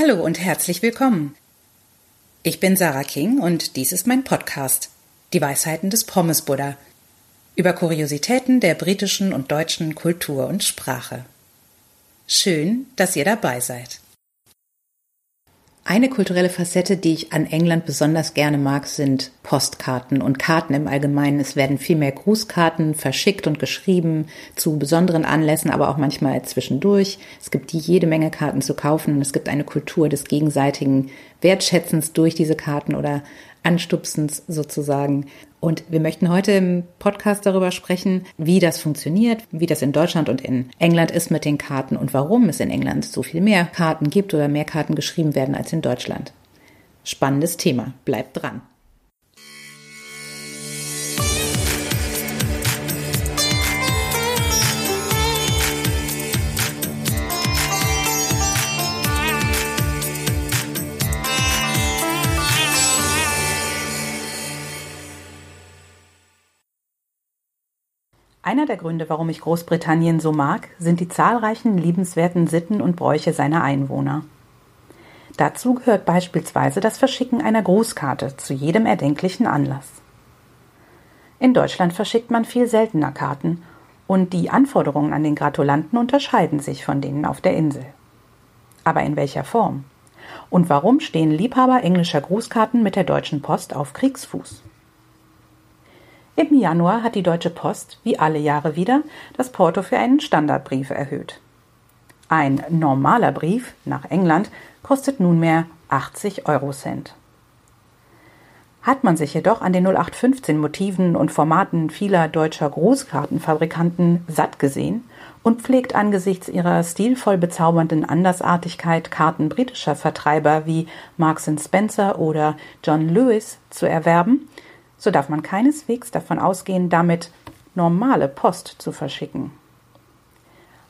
Hallo und herzlich willkommen. Ich bin Sarah King und dies ist mein Podcast, Die Weisheiten des Pommes Buddha, über Kuriositäten der britischen und deutschen Kultur und Sprache. Schön, dass ihr dabei seid. Eine kulturelle Facette, die ich an England besonders gerne mag, sind Postkarten und Karten im Allgemeinen. Es werden viel mehr Grußkarten verschickt und geschrieben zu besonderen Anlässen, aber auch manchmal zwischendurch. Es gibt jede Menge Karten zu kaufen und es gibt eine Kultur des gegenseitigen Wertschätzens durch diese Karten oder Anstupsens sozusagen. Und wir möchten heute im Podcast darüber sprechen, wie das funktioniert, wie das in Deutschland und in England ist mit den Karten und warum es in England so viel mehr Karten gibt oder mehr Karten geschrieben werden als in Deutschland. Spannendes Thema. Bleibt dran. Einer der Gründe, warum ich Großbritannien so mag, sind die zahlreichen liebenswerten Sitten und Bräuche seiner Einwohner. Dazu gehört beispielsweise das Verschicken einer Grußkarte zu jedem erdenklichen Anlass. In Deutschland verschickt man viel seltener Karten und die Anforderungen an den Gratulanten unterscheiden sich von denen auf der Insel. Aber in welcher Form? Und warum stehen Liebhaber englischer Grußkarten mit der Deutschen Post auf Kriegsfuß? Im Januar hat die Deutsche Post, wie alle Jahre wieder, das Porto für einen Standardbrief erhöht. Ein normaler Brief nach England kostet nunmehr 80 Eurocent. Hat man sich jedoch an den 0815 Motiven und Formaten vieler deutscher Großkartenfabrikanten satt gesehen und pflegt angesichts ihrer stilvoll bezaubernden Andersartigkeit Karten britischer Vertreiber wie Marks Spencer oder John Lewis zu erwerben, so darf man keineswegs davon ausgehen, damit normale Post zu verschicken.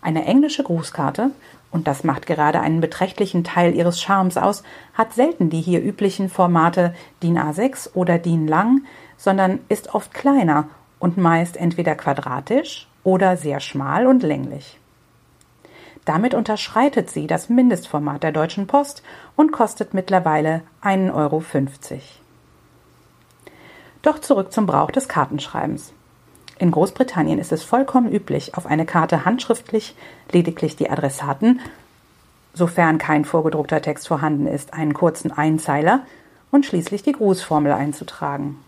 Eine englische Grußkarte, und das macht gerade einen beträchtlichen Teil ihres Charmes aus, hat selten die hier üblichen Formate DIN A6 oder DIN lang, sondern ist oft kleiner und meist entweder quadratisch oder sehr schmal und länglich. Damit unterschreitet sie das Mindestformat der Deutschen Post und kostet mittlerweile 1,50 Euro. Doch zurück zum Brauch des Kartenschreibens. In Großbritannien ist es vollkommen üblich, auf eine Karte handschriftlich lediglich die Adressaten, sofern kein vorgedruckter Text vorhanden ist, einen kurzen Einzeiler und schließlich die Grußformel einzutragen.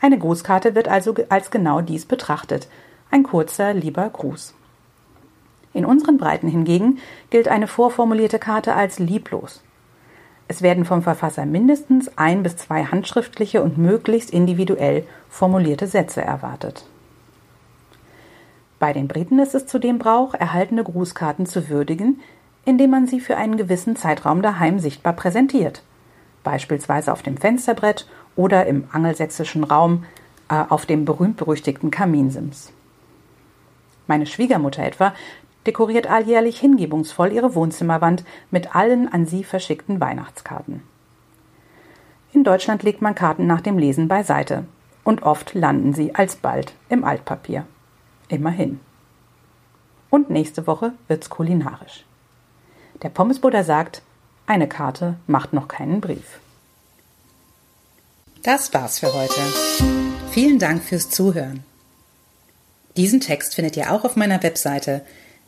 Eine Grußkarte wird also als genau dies betrachtet, ein kurzer, lieber Gruß. In unseren Breiten hingegen gilt eine vorformulierte Karte als lieblos. Es werden vom Verfasser mindestens ein bis zwei handschriftliche und möglichst individuell formulierte Sätze erwartet. Bei den Briten ist es zudem Brauch, erhaltene Grußkarten zu würdigen, indem man sie für einen gewissen Zeitraum daheim sichtbar präsentiert, beispielsweise auf dem Fensterbrett oder im angelsächsischen Raum äh, auf dem berühmt-berüchtigten Kaminsims. Meine Schwiegermutter etwa dekoriert alljährlich hingebungsvoll ihre Wohnzimmerwand mit allen an sie verschickten Weihnachtskarten. In Deutschland legt man Karten nach dem Lesen beiseite und oft landen sie alsbald im Altpapier. Immerhin. Und nächste Woche wird's kulinarisch. Der Pommesbuddha sagt, eine Karte macht noch keinen Brief. Das war's für heute. Vielen Dank fürs Zuhören. Diesen Text findet ihr auch auf meiner Webseite